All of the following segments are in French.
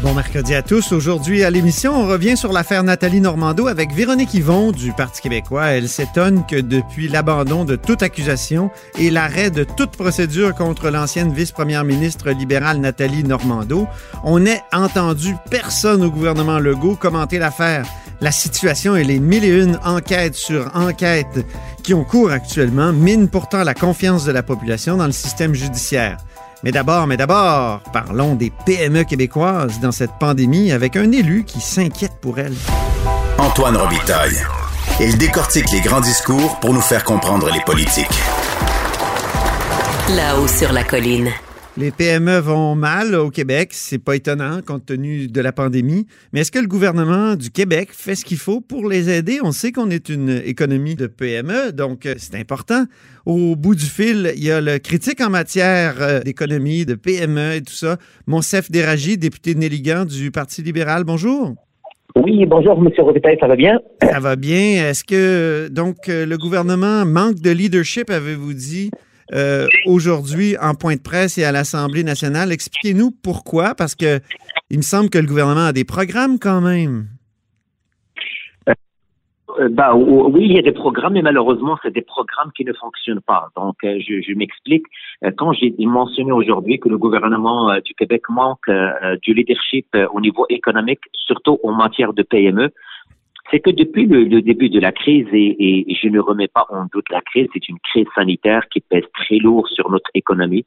Bon mercredi à tous. Aujourd'hui à l'émission, on revient sur l'affaire Nathalie Normando avec Véronique Yvon du Parti québécois. Elle s'étonne que depuis l'abandon de toute accusation et l'arrêt de toute procédure contre l'ancienne vice-première ministre libérale Nathalie Normando, on n'ait entendu personne au gouvernement Legault commenter l'affaire. La situation et les mille et une enquêtes sur enquêtes qui ont cours actuellement minent pourtant la confiance de la population dans le système judiciaire. Mais d'abord, mais d'abord, parlons des PME québécoises dans cette pandémie avec un élu qui s'inquiète pour elles. Antoine Robitaille. Il décortique les grands discours pour nous faire comprendre les politiques. Là-haut sur la colline. Les PME vont mal au Québec, c'est pas étonnant compte tenu de la pandémie, mais est-ce que le gouvernement du Québec fait ce qu'il faut pour les aider? On sait qu'on est une économie de PME, donc euh, c'est important. Au bout du fil, il y a le critique en matière euh, d'économie, de PME et tout ça, Monsef Déragi, député de Néligan du Parti libéral. Bonjour. Oui, bonjour, M. Robitaille, ça va bien? Ça va bien. Est-ce que donc euh, le gouvernement manque de leadership, avez-vous dit? Euh, aujourd'hui en point de presse et à l'Assemblée nationale. Expliquez-nous pourquoi, parce que il me semble que le gouvernement a des programmes quand même. Euh, bah, oui, il y a des programmes, mais malheureusement, c'est des programmes qui ne fonctionnent pas. Donc, euh, je m'explique. Quand j'ai mentionné aujourd'hui que le gouvernement du Québec manque du leadership au niveau économique, surtout en matière de PME, c'est que depuis le, début de la crise, et, et, je ne remets pas en doute la crise, c'est une crise sanitaire qui pèse très lourd sur notre économie.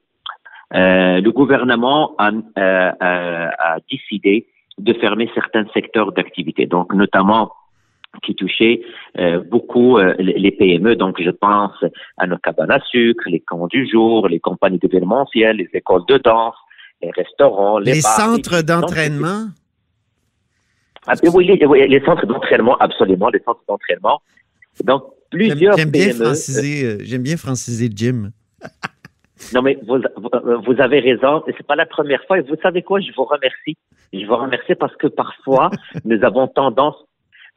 Euh, le gouvernement a, euh, a, décidé de fermer certains secteurs d'activité, donc notamment qui touchaient euh, beaucoup euh, les PME. Donc, je pense à nos cabanes à sucre, les camps du jour, les compagnies événementielles, les écoles de danse, les restaurants, les, les centres d'entraînement? Ah, oui, les, les centres d'entraînement, absolument, les centres d'entraînement. Donc, plusieurs J'aime bien, franciser, euh, j'aime bien franciser Jim. non, mais vous, vous avez raison. C'est pas la première fois. Et vous savez quoi? Je vous remercie. Je vous remercie parce que parfois, nous avons tendance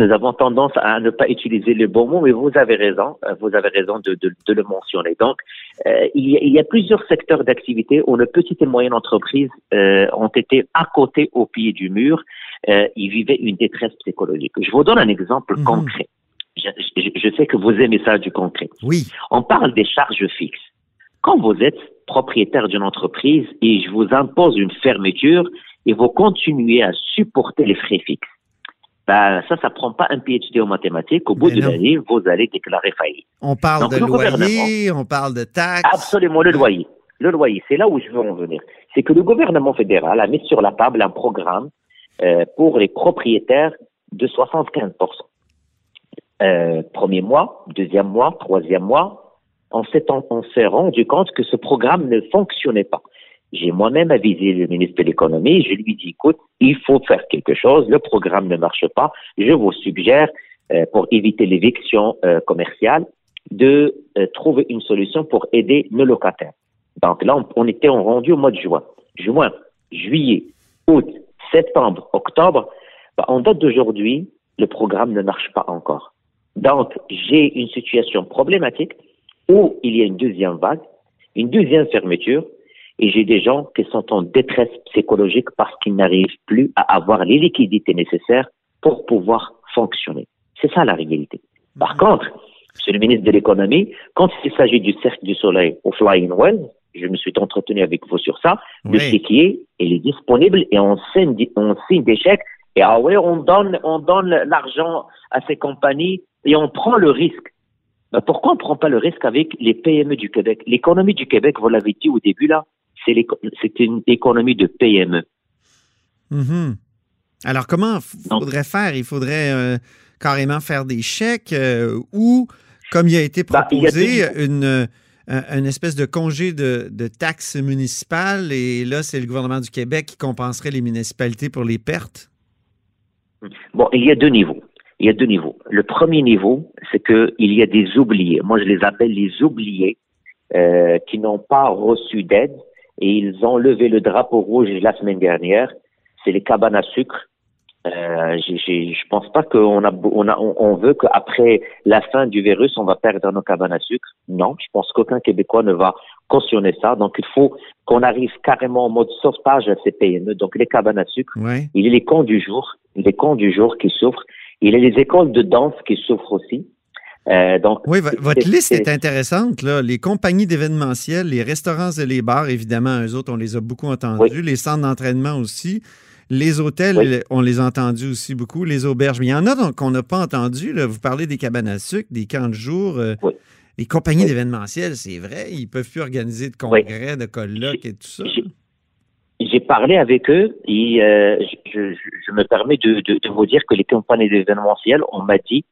nous avons tendance à ne pas utiliser le bon mot, mais vous avez raison, euh, vous avez raison de, de, de le mentionner. Donc, euh, il, y a, il, y a, plusieurs secteurs d'activité où les petites et moyennes entreprises euh, ont été à côté au pied du mur. Euh, ils vivaient une détresse psychologique. Je vous donne un exemple Mhm. concret. Je, je, je sais que vous aimez ça du concret. Oui. On parle des charges fixes. Quand vous êtes propriétaire d'une entreprise et je vous impose une fermeture et vous continuez à supporter les frais fixes, ben, ça, ça prend pas un PhD en mathématiques. Au bout de l'année, vous allez déclarer faillite. On parle Donc, de loyer, on parle de taxes. Absolument, le loyer. Le loyer, c'est là où je veux en venir. C'est que le gouvernement fédéral a mis sur la table un programme euh, pour les propriétaires de 75% euh, Premier mois, deuxième mois, troisième mois, on s'est rendu compte que ce programme ne fonctionnait pas. J'ai moi-même avisé le ministre de l'économie. Je lui dit, écoute, il faut faire quelque chose. Le programme ne marche pas. Je vous suggère, euh, pour éviter l'éviction euh, commerciale, de euh, trouver une solution pour aider nos locataires. Donc là, on, était en rendu au mois de juin. Juin, juillet, août, septembre, octobre. Bah, en date d'aujourd'hui, le programme ne marche pas encore. Donc, j'ai une situation problématique où il y a une deuxième vague, une deuxième fermeture, et j'ai des gens qui sont en détresse psychologique parce qu'ils n'arrivent plus à avoir les liquidités nécessaires pour pouvoir fonctionner. C'est ça la réalité. Par contre, Monsieur le ministre de l'économie, quand il s'agit du cercle du soleil au Flying Well, je me suis entretenu avec vous sur ça, le chéquier, il est disponible et on signe, on signe des chèques et ah ouais, on donne, on donne l'argent à ces compagnies et on prend le risque. Ben, pourquoi on ne prend pas le risque avec les PME du Québec? L'économie du Québec, vous l'avez dit au début là, c'est une économie de PME. Mhm. Alors, comment Donc- faudrait faire? Il faudrait euh, carrément faire des chèques euh, ou, comme il a été Bah, a proposé, une, euh, un- une espèce de congé de, de taxes municipales et là, c'est le gouvernement du Québec qui compenserait les municipalités pour les pertes? Bon, il y a deux niveaux. Il y a deux niveaux. Le premier niveau, c'est que il y a des oubliés. Moi, je les appelle les oubliés euh, qui n'ont pas reçu d'aide et ils ont levé le drapeau rouge la semaine dernière. C'est les cabanes à sucre. Euh, je pense pas qu'on a, on a, on, veut qu'après la fin du virus, on va perdre nos cabanes à sucre. Non, je pense qu'aucun Québécois ne va cautionner ça. Donc, il faut qu'on arrive carrément en mode sauvetage à ces PME. Donc, les cabanes à sucre, Ouais. il y a les camps du jour, les camps du jour qui souffrent. Il y a les écoles de danse qui souffrent aussi. Euh, donc, Oui, votre liste est intéressante. Là. Les compagnies d'événementiel, les restaurants et les bars, évidemment, eux autres, on les a beaucoup entendus. Les centres d'entraînement aussi. Les hôtels, Oui. on les a entendus aussi beaucoup. Les auberges. Mais il y en a donc qu'on n'a pas entendu. Là. Vous parlez des cabanes à sucre, des camps de jour. euh, Oui. Les compagnies d'événementiel, c'est vrai. Ils peuvent plus organiser de congrès, de colloques et tout ça. j'ai- J'ai parlé avec eux et euh, je, je- je me permets de, de- de vous dire que les compagnies d'événementiel, on m'a dit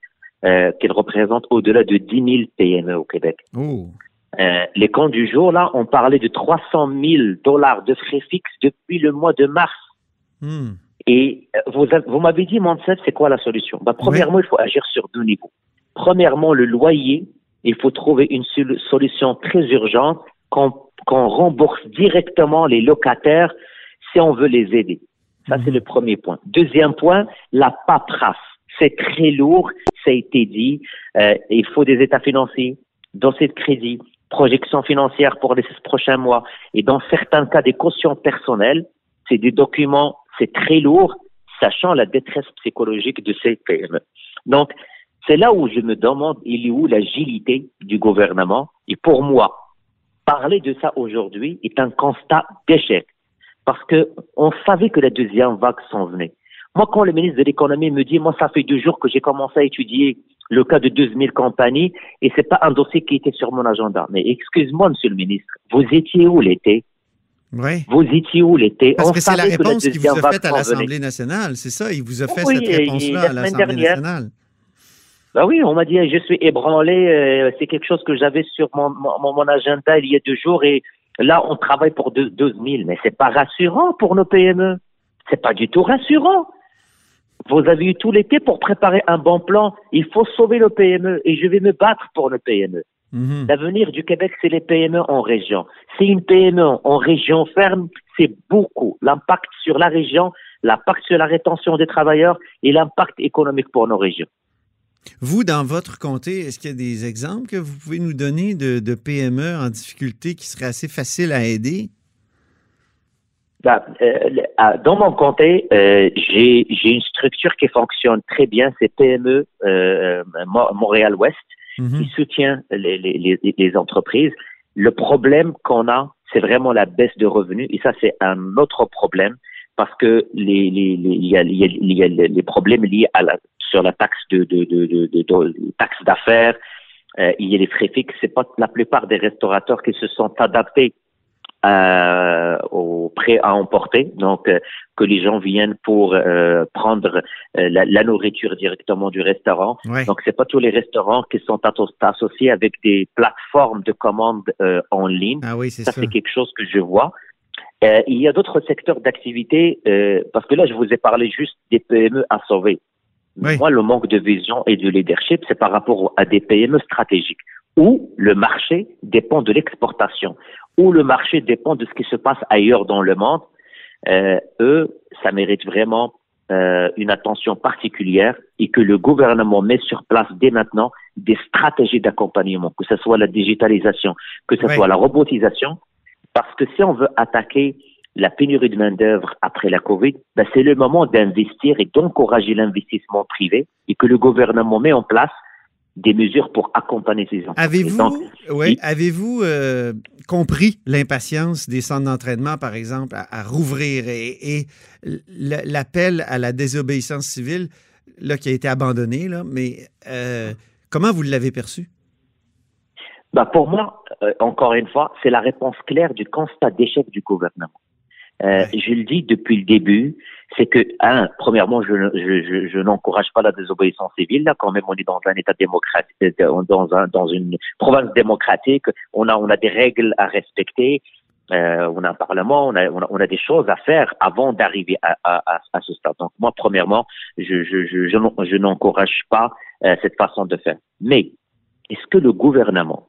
euh, qu'elles représentent au-delà de 10 000 PME au Québec. Oh. Euh, les camps du jour, là, on parlait de 300 000 dollars de frais fixes depuis le mois de mars. Hmm. Et euh, vous, vous m'avez dit, Mansef, c'est quoi la solution? Bah, Premièrement, il faut agir sur deux niveaux. Premièrement, le loyer, il faut trouver une sol- solution très urgente qu'on rembourse directement les locataires si on veut les aider. Ça, c'est Mhm. le premier point. Deuxième point, la paperasse. C'est très lourd, ça a été dit. Euh, il faut des états financiers, dossier de crédit, projection financière pour les six prochains mois. Et dans certains cas, des cautions personnelles. C'est des documents, c'est très lourd, sachant la détresse psychologique de ces PME. Donc, c'est là où je me demande, il est où l'agilité du gouvernement? Et pour moi, parler de ça aujourd'hui est un constat d'échec. Parce que on savait que la deuxième vague s'en venait. Moi, quand le ministre de l'économie me dit, moi, ça fait deux jours que j'ai commencé à étudier le cas de 12 000 compagnies et c'est pas un dossier qui était sur mon agenda. Mais excuse-moi, monsieur le ministre, vous étiez où l'été? Ouais. Vous étiez où l'été? Parce On que c'est la réponse qu'il vous a faite à l'Assemblée nationale. C'est ça, il vous a fait Oui, cette et- et réponse-là la à l'Assemblée nationale. Bah oui, on m'a dit, je suis ébranlé, euh, c'est quelque chose que j'avais sur mon, mon, mon agenda il y a deux jours et là, on travaille pour deux- 12 000. Mais c'est pas rassurant pour nos PME. C'est pas du tout rassurant. Vous avez eu tout l'été pour préparer un bon plan. Il faut sauver le PME et je vais me battre pour le PME. Mhm. L'avenir du Québec, c'est les PME en région. Si une PME en région ferme, c'est beaucoup. L'impact sur la région, l'impact sur la rétention des travailleurs et l'impact économique pour nos régions. Vous, dans votre comté, est-ce qu'il y a des exemples que vous pouvez nous donner de, de PME en difficulté qui seraient assez faciles à aider? Ben, euh, le- ah, dans mon comté, euh, j'ai une structure qui fonctionne très bien, c'est PME euh, Mo- Montréal-Ouest, Mhm. qui soutient les, les, les, les entreprises. Le problème qu'on a, c'est vraiment la baisse de revenus, et ça c'est un autre problème parce que les, y a, il y a- il y a les problèmes liés à la, sur la taxe de, de, de, de, de- de- taxe d'affaires, euh, il y a les frais fixes. C'est pas la plupart des restaurateurs qui se sont adaptés euh, au prêt à emporter, donc euh, que les gens viennent pour euh, prendre euh, la, la nourriture directement du restaurant. Ouais. Donc c'est pas tous les restaurants qui sont asso- associés avec des plateformes de commandes euh, en ligne. Ah oui, c'est Ça ça. c'est quelque chose que je vois. Euh, il y a d'autres secteurs d'activité euh, parce que là je vous ai parlé juste des PME à sauver. Oui. Moi le manque de vision et de leadership c'est par rapport à des PME stratégiques où le marché dépend de l'exportation, où le marché dépend de ce qui se passe ailleurs dans le monde. Euh, eux, ça mérite vraiment euh, une attention particulière et que le gouvernement met sur place dès maintenant des stratégies d'accompagnement, que ce soit la digitalisation, que ce Oui. soit la robotisation, parce que si on veut attaquer la pénurie de main-d'œuvre après la COVID, ben c'est le moment d'investir et d'encourager l'investissement privé et que le gouvernement met en place des mesures pour accompagner ces. Donc, Avez-vous ouais, avez-vous euh, compris l'impatience des centres d'entraînement, par exemple, à, à rouvrir? Et, l'appel à la désobéissance civile là, qui a été abandonné, là, mais euh, comment vous l'avez perçu? Ben pour moi, euh, encore une fois, c'est la réponse claire du constat d'échec du gouvernement. Euh, Ouais. Je le dis depuis le début, c'est que, un, premièrement, je, ne- je, je, je n'encourage pas la désobéissance civile. Là, quand même, on est dans un État démocratique, euh, dans, un, dans une province démocratique. On a, on a des règles à respecter. Euh, on a un parlement, on a, on a, des choses à faire avant d'arriver à, ce stade. Donc, moi, premièrement, je n'encourage pas euh, cette façon de faire. Mais est-ce que le gouvernement,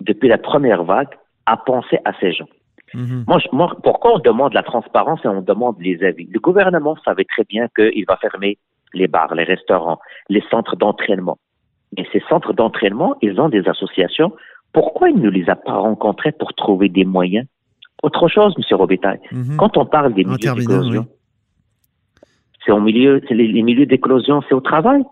depuis la première vague, a pensé à ces gens? Mhm. Moi, moi, pourquoi on demande la transparence et on demande les avis? Le gouvernement savait très bien qu'il va fermer les bars, les restaurants, les centres d'entraînement. Mais ces centres d'entraînement, ils ont des associations. Pourquoi il ne les a pas rencontrés pour trouver des moyens? Autre chose, M. Robitaille, mhm. quand on parle des milieux d'éclosion, c'est au milieu, c'est les, milieux d'éclosion, c'est au travail.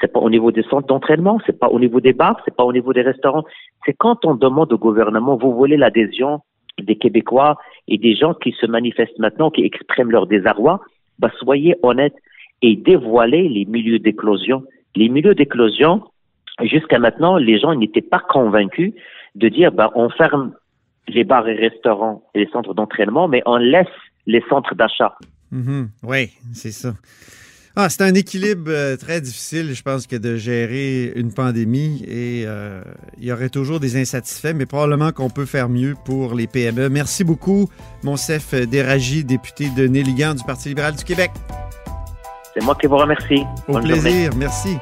C'est pas au niveau des centres d'entraînement, c'est pas au niveau des bars, c'est pas au niveau des restaurants. C'est quand on demande au gouvernement, vous voulez l'adhésion des Québécois et des gens qui se manifestent maintenant, qui expriment leur désarroi, bah, soyez honnêtes et dévoilez les milieux d'éclosion. Les milieux d'éclosion, jusqu'à maintenant, les gens n'étaient pas convaincus de dire, bah, on ferme les bars et restaurants et les centres d'entraînement, mais on laisse les centres d'achat. Mm-hmm. Oui, c'est ça. Ah, c'est un équilibre euh, très difficile, je pense, que de gérer une pandémie et euh, il y aurait toujours des insatisfaits, mais probablement qu'on peut faire mieux pour les PME. Merci beaucoup, Monsef Déragi, député de Néligan du Parti libéral du Québec. C'est moi qui vous remercie. Au plaisir, merci.